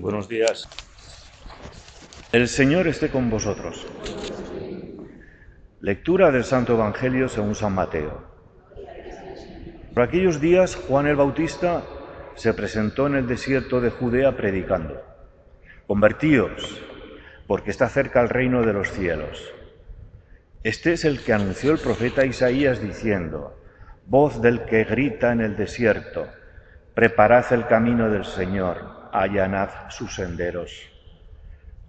Buenos días. El Señor esté con vosotros. Lectura del Santo Evangelio según San Mateo. Por aquellos días Juan el Bautista se presentó en el desierto de Judea predicando. Convertíos, porque está cerca el reino de los cielos. Este es el que anunció el profeta Isaías diciendo, voz del que grita en el desierto, preparad el camino del Señor allanad sus senderos.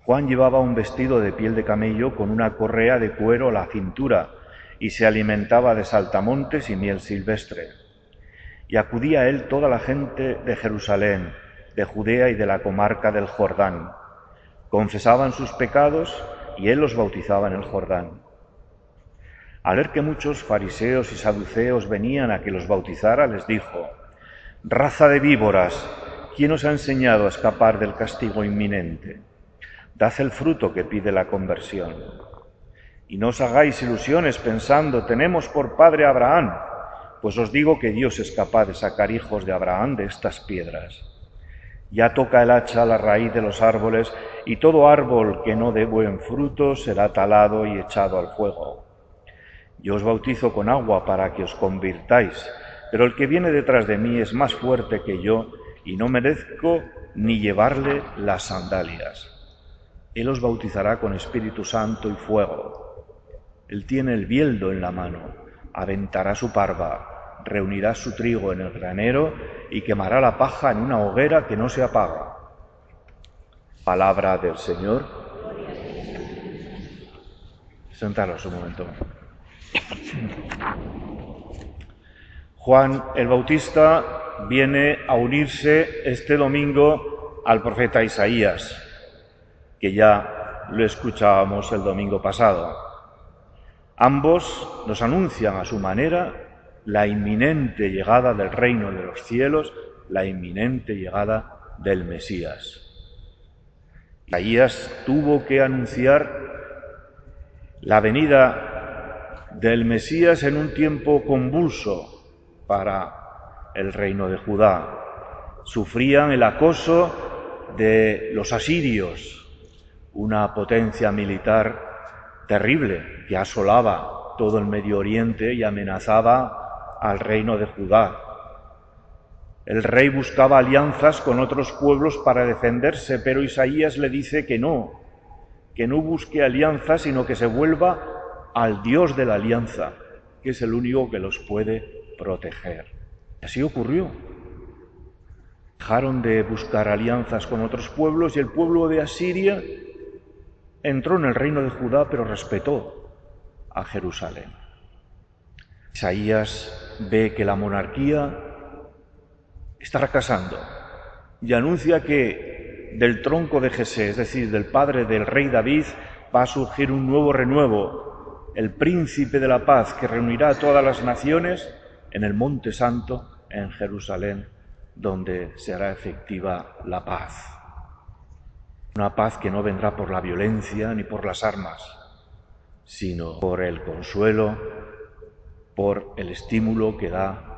Juan llevaba un vestido de piel de camello con una correa de cuero a la cintura y se alimentaba de saltamontes y miel silvestre. Y acudía a él toda la gente de Jerusalén, de Judea y de la comarca del Jordán. Confesaban sus pecados y él los bautizaba en el Jordán. Al ver que muchos fariseos y saduceos venían a que los bautizara, les dijo, Raza de víboras, ¿Quién os ha enseñado a escapar del castigo inminente? Dad el fruto que pide la conversión. Y no os hagáis ilusiones pensando, tenemos por padre a Abraham, pues os digo que Dios es capaz de sacar hijos de Abraham de estas piedras. Ya toca el hacha a la raíz de los árboles, y todo árbol que no dé buen fruto será talado y echado al fuego. Yo os bautizo con agua para que os convirtáis, pero el que viene detrás de mí es más fuerte que yo, y no merezco ni llevarle las sandalias. Él os bautizará con Espíritu Santo y fuego. Él tiene el bieldo en la mano, aventará su parva, reunirá su trigo en el granero y quemará la paja en una hoguera que no se apaga. Palabra del Señor. Sentaros un momento. Juan el Bautista viene a unirse este domingo al profeta Isaías, que ya lo escuchábamos el domingo pasado. Ambos nos anuncian a su manera la inminente llegada del reino de los cielos, la inminente llegada del Mesías. Isaías tuvo que anunciar la venida del Mesías en un tiempo convulso para el reino de Judá. Sufrían el acoso de los asirios, una potencia militar terrible que asolaba todo el Medio Oriente y amenazaba al reino de Judá. El rey buscaba alianzas con otros pueblos para defenderse, pero Isaías le dice que no, que no busque alianzas, sino que se vuelva al Dios de la alianza, que es el único que los puede proteger. Así ocurrió. Dejaron de buscar alianzas con otros pueblos y el pueblo de Asiria entró en el reino de Judá, pero respetó a Jerusalén. Isaías ve que la monarquía está fracasando y anuncia que del tronco de Jesé, es decir, del padre del rey David, va a surgir un nuevo renuevo, el príncipe de la paz que reunirá a todas las naciones en el monte santo en Jerusalén, donde se hará efectiva la paz. Una paz que no vendrá por la violencia ni por las armas, sino por el consuelo, por el estímulo que da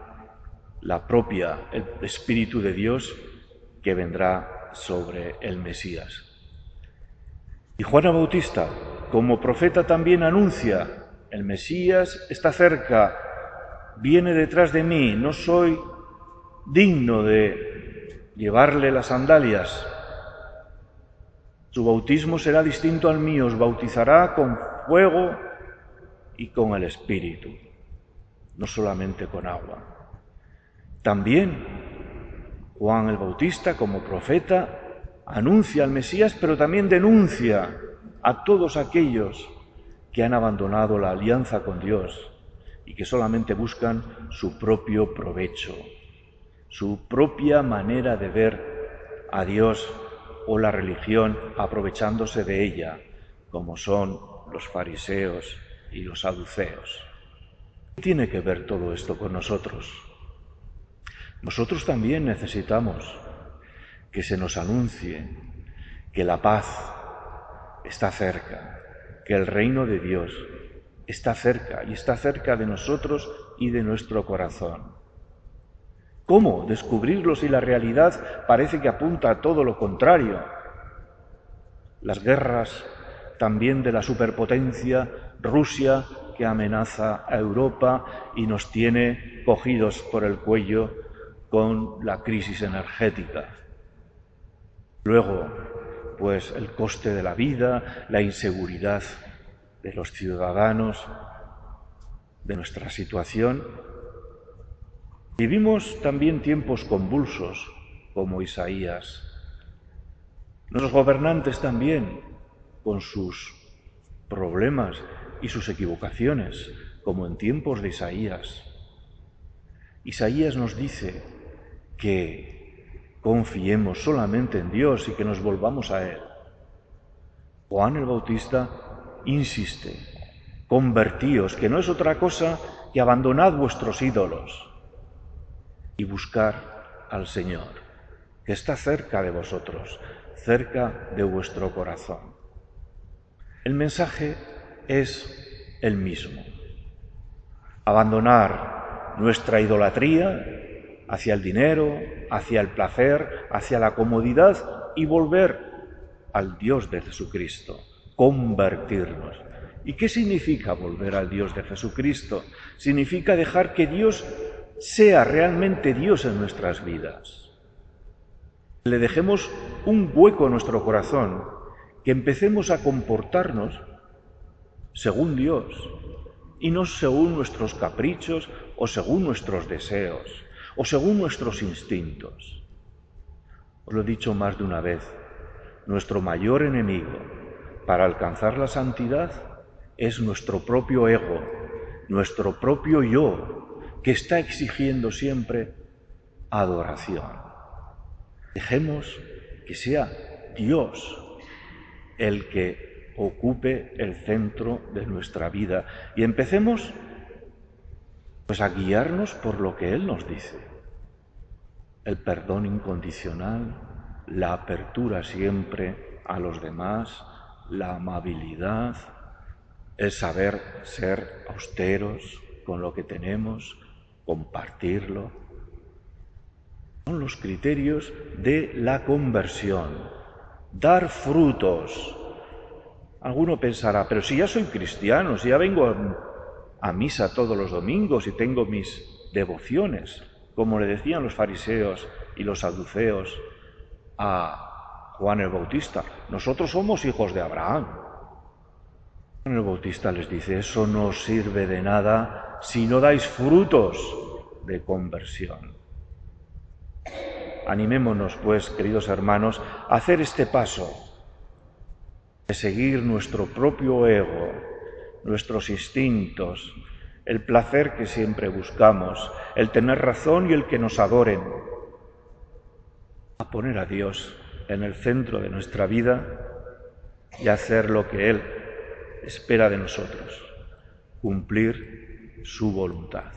la propia el Espíritu de Dios que vendrá sobre el Mesías. Y Juan Bautista, como profeta, también anuncia, el Mesías está cerca, viene detrás de mí, no soy digno de llevarle las sandalias. Su bautismo será distinto al mío, os bautizará con fuego y con el Espíritu, no solamente con agua. También Juan el Bautista, como profeta, anuncia al Mesías, pero también denuncia a todos aquellos que han abandonado la alianza con Dios y que solamente buscan su propio provecho, su propia manera de ver a Dios o la religión aprovechándose de ella, como son los fariseos y los saduceos. ¿Qué tiene que ver todo esto con nosotros? Nosotros también necesitamos que se nos anuncie que la paz está cerca, que el reino de Dios está cerca y está cerca de nosotros y de nuestro corazón. ¿Cómo descubrirlos si la realidad parece que apunta a todo lo contrario? Las guerras también de la superpotencia Rusia que amenaza a Europa y nos tiene cogidos por el cuello con la crisis energética. Luego, pues el coste de la vida, la inseguridad de los ciudadanos, de nuestra situación. Vivimos también tiempos convulsos, como Isaías. Los gobernantes también, con sus problemas y sus equivocaciones, como en tiempos de Isaías. Isaías nos dice que confiemos solamente en Dios y que nos volvamos a Él. Juan el Bautista insiste, convertíos, que no es otra cosa que abandonad vuestros ídolos y buscar al Señor, que está cerca de vosotros, cerca de vuestro corazón. El mensaje es el mismo. Abandonar nuestra idolatría hacia el dinero, hacia el placer, hacia la comodidad y volver al Dios de Jesucristo, convertirnos. ¿Y qué significa volver al Dios de Jesucristo? Significa dejar que Dios sea realmente Dios en nuestras vidas. Le dejemos un hueco en nuestro corazón, que empecemos a comportarnos según Dios y no según nuestros caprichos o según nuestros deseos o según nuestros instintos. Os lo he dicho más de una vez, nuestro mayor enemigo para alcanzar la santidad es nuestro propio ego, nuestro propio yo, que está exigiendo siempre adoración. Dejemos que sea Dios el que ocupe el centro de nuestra vida y empecemos pues a guiarnos por lo que Él nos dice. El perdón incondicional, la apertura siempre a los demás, la amabilidad, el saber ser austeros con lo que tenemos, compartirlo. Son los criterios de la conversión. Dar frutos. Alguno pensará, pero si ya soy cristiano, si ya vengo a misa todos los domingos y tengo mis devociones, como le decían los fariseos y los saduceos a Juan el Bautista, nosotros somos hijos de Abraham. Juan el Bautista les dice, eso no sirve de nada si no dais frutos de conversión. Animémonos, pues, queridos hermanos, a hacer este paso de seguir nuestro propio ego, nuestros instintos, el placer que siempre buscamos, el tener razón y el que nos adoren, a poner a Dios en el centro de nuestra vida y hacer lo que Él espera de nosotros, cumplir su voluntad.